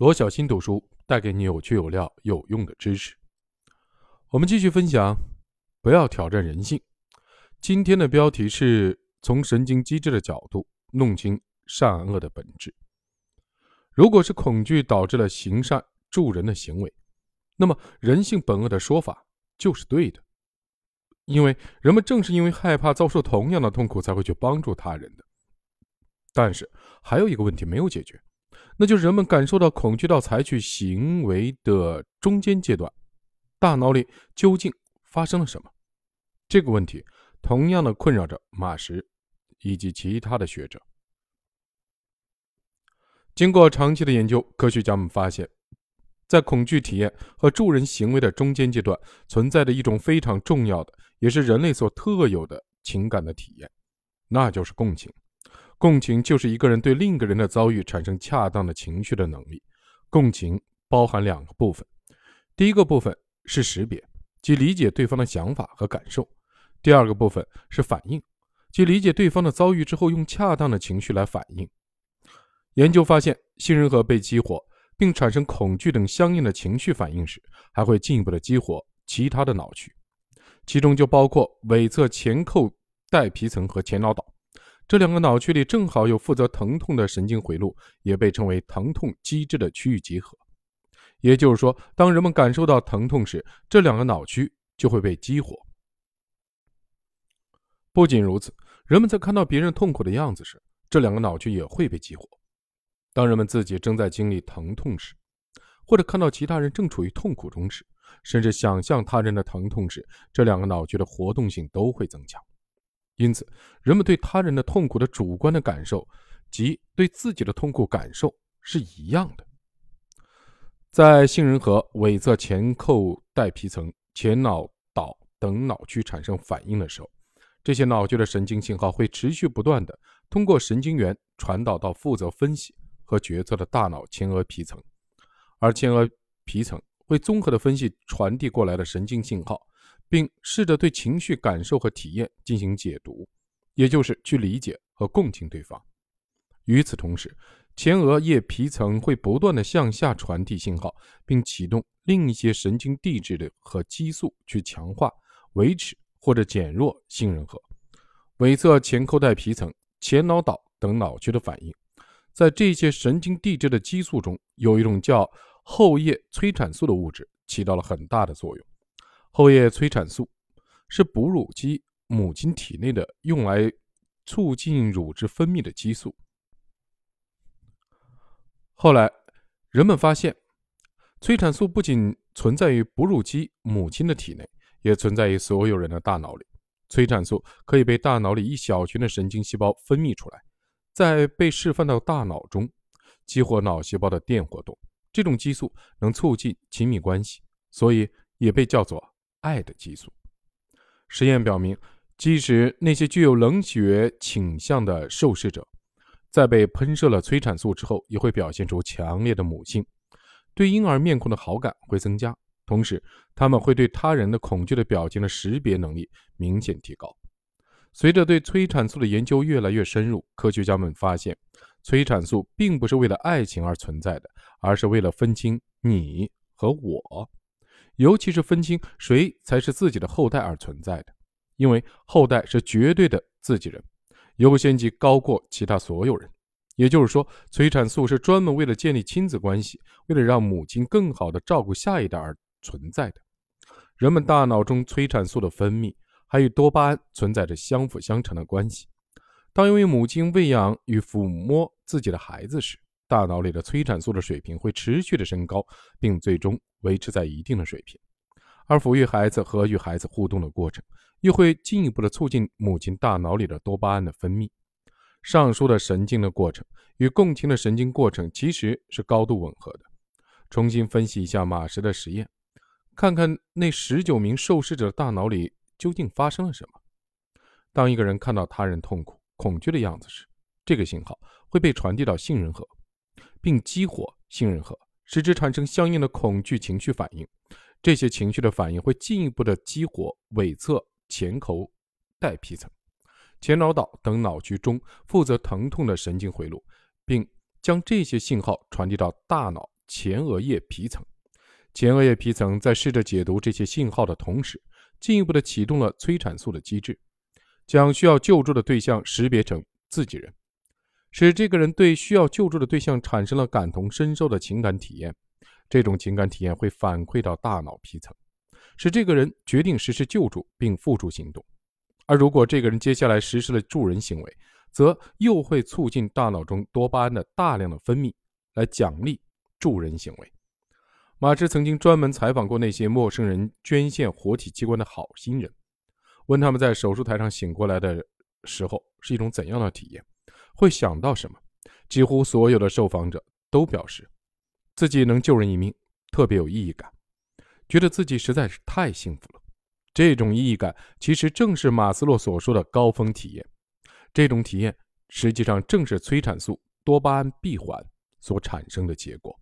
罗小新读书带给你有趣有料有用的知识。我们继续分享，不要挑战人性。今天的标题是从神经机制的角度弄清善恶的本质。如果是恐惧导致了行善助人的行为，那么人性本恶的说法就是对的，因为人们正是因为害怕遭受同样的痛苦，才会去帮助他人的。但是还有一个问题没有解决，那就是人们感受到恐惧到采取行为的中间阶段，大脑里究竟发生了什么？这个问题同样的困扰着马什以及其他的学者。经过长期的研究，科学家们发现，在恐惧体验和助人行为的中间阶段，存在着一种非常重要的，也是人类所特有的情感的体验，那就是共情。共情就是一个人对另一个人的遭遇产生恰当的情绪的能力。共情包含两个部分，第一个部分是识别，即理解对方的想法和感受；第二个部分是反应，即理解对方的遭遇之后，用恰当的情绪来反应。研究发现，杏仁核被激活并产生恐惧等相应的情绪反应时，还会进一步的激活其他的脑区，其中就包括尾侧前扣带皮层和前脑岛这两个脑区里正好有负责疼痛的神经回路，也被称为疼痛机制的区域集合。也就是说，当人们感受到疼痛时，这两个脑区就会被激活。不仅如此，人们在看到别人痛苦的样子时，这两个脑区也会被激活。当人们自己正在经历疼痛时，或者看到其他人正处于痛苦中时，甚至想象他人的疼痛时，这两个脑区的活动性都会增强。因此，人们对他人的痛苦的主观的感受及对自己的痛苦感受是一样的。在杏仁核尾侧前扣带皮层、前脑岛等脑区产生反应的时候，这些脑区的神经信号会持续不断的通过神经元传导到负责分析。和决策的大脑前额皮层，而前额皮层会综合的分析传递过来的神经信号，并试着对情绪感受和体验进行解读，也就是去理解和共情对方。与此同时，前额叶皮层会不断的向下传递信号，并启动另一些神经递质的和激素去强化、维持或者减弱杏仁核、尾侧前扣带皮层、前脑岛等脑区的反应。在这些神经递质的激素中，有一种叫后叶催产素的物质起到了很大的作用。后叶催产素是哺乳期母亲体内的用来促进乳汁分泌的激素。后来，人们发现，催产素不仅存在于哺乳期母亲的体内，也存在于所有人的大脑里。催产素可以被大脑里一小群的神经细胞分泌出来。在被释放到大脑中，激活脑细胞的电活动。这种激素能促进亲密关系，所以也被叫做“爱的激素”。实验表明，即使那些具有冷血倾向的受试者，在被喷射了催产素之后，也会表现出强烈的母性，对婴儿面孔的好感会增加，同时他们会对他人的恐惧的表情的识别能力明显提高。随着对催产素的研究越来越深入，科学家们发现，催产素并不是为了爱情而存在的，而是为了分清你和我，尤其是分清谁才是自己的后代而存在的。因为后代是绝对的自己人，优先级高过其他所有人。也就是说，催产素是专门为了建立亲子关系，为了让母亲更好地照顾下一代而存在的。人们大脑中催产素的分泌。还与多巴胺存在着相辅相成的关系。当一位母亲喂养与抚摸自己的孩子时，大脑里的催产素的水平会持续的升高，并最终维持在一定的水平。而抚育孩子和与孩子互动的过程，又会进一步的促进母亲大脑里的多巴胺的分泌。上述的神经的过程与共情的神经过程其实是高度吻合的。重新分析一下马什的实验，看看那十九名受试者的大脑里。究竟发生了什么？当一个人看到他人痛苦、恐惧的样子时，这个信号会被传递到杏仁核，并激活杏仁核，使之产生相应的恐惧情绪反应。这些情绪的反应会进一步的激活尾侧前口带皮层、前脑岛等脑区中负责疼痛的神经回路，并将这些信号传递到大脑前额叶皮层。前额叶皮层在试着解读这些信号的同时，进一步的启动了催产素的机制，将需要救助的对象识别成自己人，使这个人对需要救助的对象产生了感同身受的情感体验。这种情感体验会反馈到大脑皮层，使这个人决定实施救助并付诸行动。而如果这个人接下来实施了助人行为，则又会促进大脑中多巴胺的大量的分泌，来奖励助人行为。马芝曾经专门采访过那些陌生人捐献活体器官的好心人，问他们在手术台上醒过来的时候是一种怎样的体验，会想到什么。几乎所有的受访者都表示，自己能救人一命，特别有意义感，觉得自己实在是太幸福了。这种意义感其实正是马斯洛所说的高峰体验。这种体验实际上正是催产素多巴胺闭环所产生的结果。